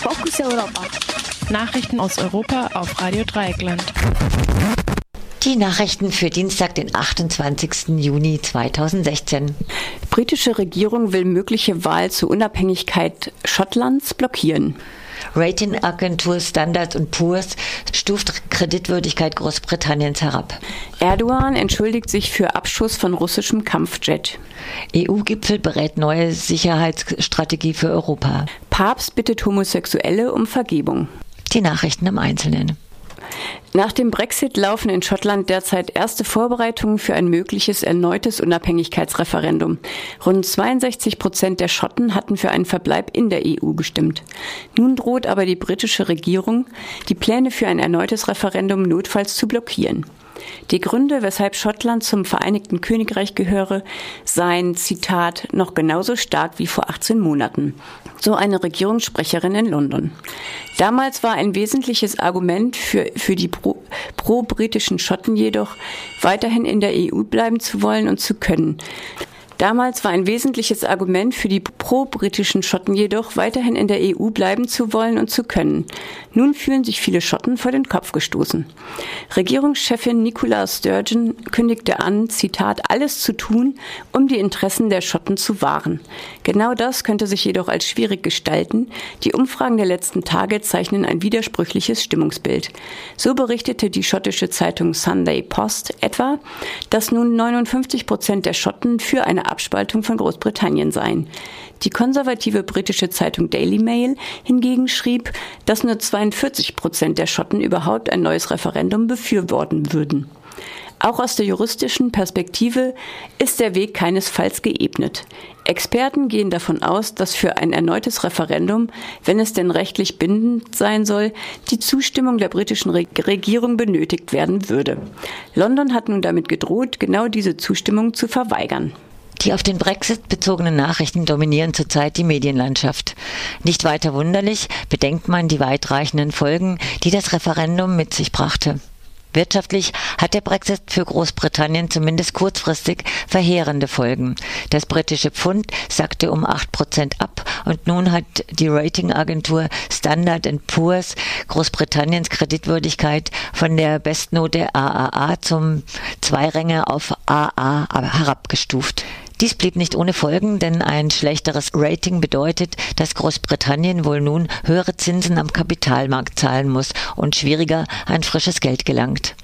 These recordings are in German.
Fokus Europa. Nachrichten aus Europa auf Radio Dreieckland. Die Nachrichten für Dienstag, den 28. Juni 2016. Britische Regierung will mögliche Wahl zur Unabhängigkeit Schottlands blockieren. Ratingagentur Standard Poor's stuft Kreditwürdigkeit Großbritanniens herab. Erdogan entschuldigt sich für Abschuss von russischem Kampfjet. EU-Gipfel berät neue Sicherheitsstrategie für Europa. Papst bittet Homosexuelle um Vergebung. Die Nachrichten im Einzelnen. Nach dem Brexit laufen in Schottland derzeit erste Vorbereitungen für ein mögliches erneutes Unabhängigkeitsreferendum. Rund 62 Prozent der Schotten hatten für einen Verbleib in der EU gestimmt. Nun droht aber die britische Regierung, die Pläne für ein erneutes Referendum notfalls zu blockieren. Die Gründe, weshalb Schottland zum Vereinigten Königreich gehöre, seien, Zitat, noch genauso stark wie vor 18 Monaten. So eine Regierungssprecherin in London. Damals war ein wesentliches Argument für, für die pro-britischen pro Schotten jedoch, weiterhin in der EU bleiben zu wollen und zu können. Damals war ein wesentliches Argument für die pro-britischen Schotten jedoch, weiterhin in der EU bleiben zu wollen und zu können. Nun fühlen sich viele Schotten vor den Kopf gestoßen. Regierungschefin Nicola Sturgeon kündigte an, Zitat, alles zu tun, um die Interessen der Schotten zu wahren. Genau das könnte sich jedoch als schwierig gestalten. Die Umfragen der letzten Tage zeichnen ein widersprüchliches Stimmungsbild. So berichtete die schottische Zeitung Sunday Post etwa, dass nun 59 Prozent der Schotten für eine Abspaltung von Großbritannien seien. Die konservative britische Zeitung Daily Mail hingegen schrieb, dass nur 42 Prozent der Schotten überhaupt ein neues Referendum befürworten würden. Auch aus der juristischen Perspektive ist der Weg keinesfalls geebnet. Experten gehen davon aus, dass für ein erneutes Referendum, wenn es denn rechtlich bindend sein soll, die Zustimmung der britischen Regierung benötigt werden würde. London hat nun damit gedroht, genau diese Zustimmung zu verweigern. Die auf den Brexit bezogenen Nachrichten dominieren zurzeit die Medienlandschaft. Nicht weiter wunderlich, bedenkt man die weitreichenden Folgen, die das Referendum mit sich brachte. Wirtschaftlich hat der Brexit für Großbritannien zumindest kurzfristig verheerende Folgen. Das britische Pfund sackte um acht Prozent ab und nun hat die Ratingagentur Standard Poor's Großbritanniens Kreditwürdigkeit von der Bestnote AAA zum Zweiränge auf AA herabgestuft. Dies blieb nicht ohne Folgen, denn ein schlechteres Rating bedeutet, dass Großbritannien wohl nun höhere Zinsen am Kapitalmarkt zahlen muss und schwieriger an frisches Geld gelangt.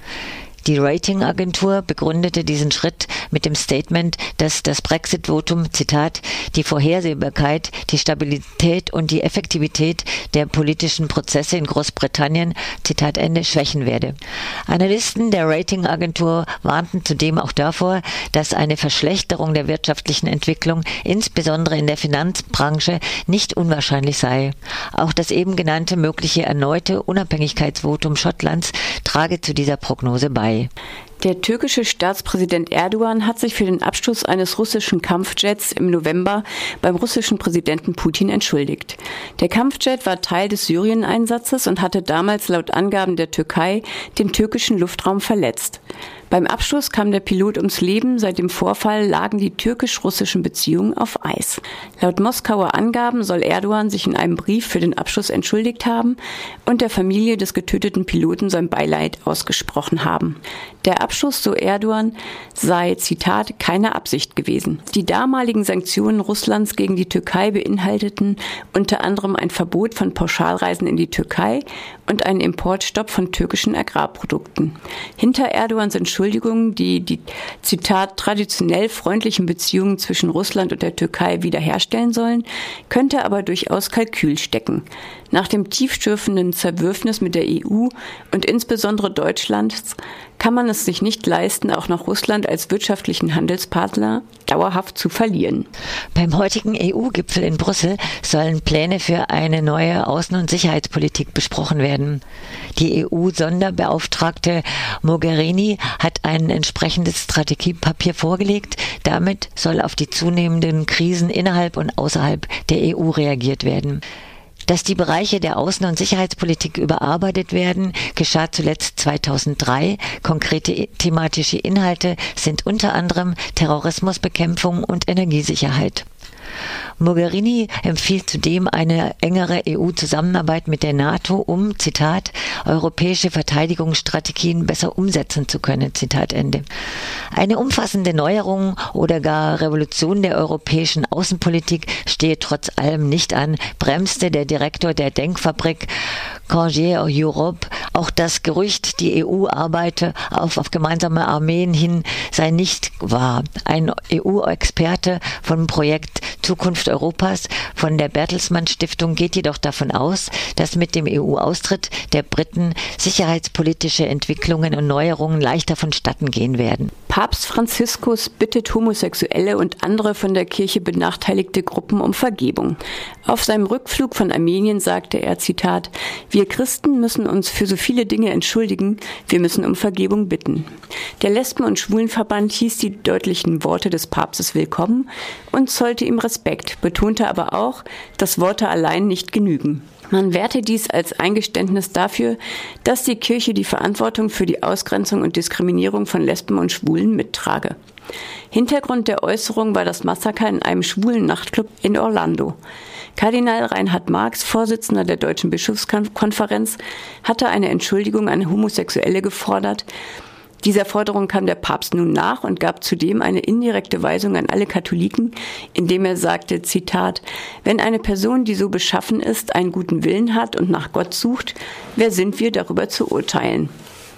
Die Ratingagentur begründete diesen Schritt mit dem Statement, dass das Brexit-Votum, Zitat, die Vorhersehbarkeit, die Stabilität und die Effektivität der politischen Prozesse in Großbritannien, Zitat Ende, schwächen werde. Analysten der Ratingagentur warnten zudem auch davor, dass eine Verschlechterung der wirtschaftlichen Entwicklung, insbesondere in der Finanzbranche, nicht unwahrscheinlich sei. Auch das eben genannte mögliche erneute Unabhängigkeitsvotum Schottlands trage zu dieser Prognose bei. Der türkische Staatspräsident Erdogan hat sich für den Absturz eines russischen Kampfjets im November beim russischen Präsidenten Putin entschuldigt. Der Kampfjet war Teil des Syrien-Einsatzes und hatte damals laut Angaben der Türkei den türkischen Luftraum verletzt. Beim Abschuss kam der Pilot ums Leben. Seit dem Vorfall lagen die türkisch-russischen Beziehungen auf Eis. Laut Moskauer Angaben soll Erdogan sich in einem Brief für den Abschuss entschuldigt haben und der Familie des getöteten Piloten sein Beileid ausgesprochen haben. Der Abschuss, so Erdogan, sei, Zitat, keine Absicht gewesen. Die damaligen Sanktionen Russlands gegen die Türkei beinhalteten unter anderem ein Verbot von Pauschalreisen in die Türkei und einen Importstopp von türkischen Agrarprodukten. Hinter Erdogans Entschuldigung, die die, Zitat, traditionell freundlichen Beziehungen zwischen Russland und der Türkei wiederherstellen sollen, könnte aber durchaus Kalkül stecken. Nach dem tiefstürfenden Zerwürfnis mit der EU und insbesondere Deutschlands kann man es sich nicht leisten, auch noch Russland als wirtschaftlichen Handelspartner dauerhaft zu verlieren. Beim heutigen EU-Gipfel in Brüssel sollen Pläne für eine neue Außen- und Sicherheitspolitik besprochen werden. Die EU-Sonderbeauftragte Mogherini hat ein entsprechendes Strategiepapier vorgelegt. Damit soll auf die zunehmenden Krisen innerhalb und außerhalb der EU reagiert werden. Dass die Bereiche der Außen- und Sicherheitspolitik überarbeitet werden, geschah zuletzt 2003. Konkrete thematische Inhalte sind unter anderem Terrorismusbekämpfung und Energiesicherheit. Mogherini empfiehlt zudem eine engere EU-Zusammenarbeit mit der NATO, um, Zitat, europäische Verteidigungsstrategien besser umsetzen zu können, Zitat Ende. Eine umfassende Neuerung oder gar Revolution der europäischen Außenpolitik stehe trotz allem nicht an, bremste der Direktor der Denkfabrik Congier Europe. Auch das Gerücht, die EU arbeite auf, auf gemeinsame Armeen hin, sei nicht wahr. Ein EU-Experte vom Projekt Zukunft Europas von der Bertelsmann Stiftung geht jedoch davon aus, dass mit dem EU-Austritt der Briten sicherheitspolitische Entwicklungen und Neuerungen leichter vonstatten gehen werden. Papst Franziskus bittet Homosexuelle und andere von der Kirche benachteiligte Gruppen um Vergebung. Auf seinem Rückflug von Armenien sagte er, Zitat, wir Christen müssen uns für so viele Dinge entschuldigen, wir müssen um Vergebung bitten. Der Lesben- und Schwulenverband hieß die deutlichen Worte des Papstes willkommen und zollte ihm Respekt, betonte aber auch, dass Worte allein nicht genügen. Man werte dies als Eingeständnis dafür, dass die Kirche die Verantwortung für die Ausgrenzung und Diskriminierung von Lesben und Schwulen mittrage. Hintergrund der Äußerung war das Massaker in einem schwulen Nachtclub in Orlando. Kardinal Reinhard Marx, Vorsitzender der Deutschen Bischofskonferenz, hatte eine Entschuldigung an Homosexuelle gefordert, dieser Forderung kam der Papst nun nach und gab zudem eine indirekte Weisung an alle Katholiken, indem er sagte, Zitat, wenn eine Person, die so beschaffen ist, einen guten Willen hat und nach Gott sucht, wer sind wir darüber zu urteilen?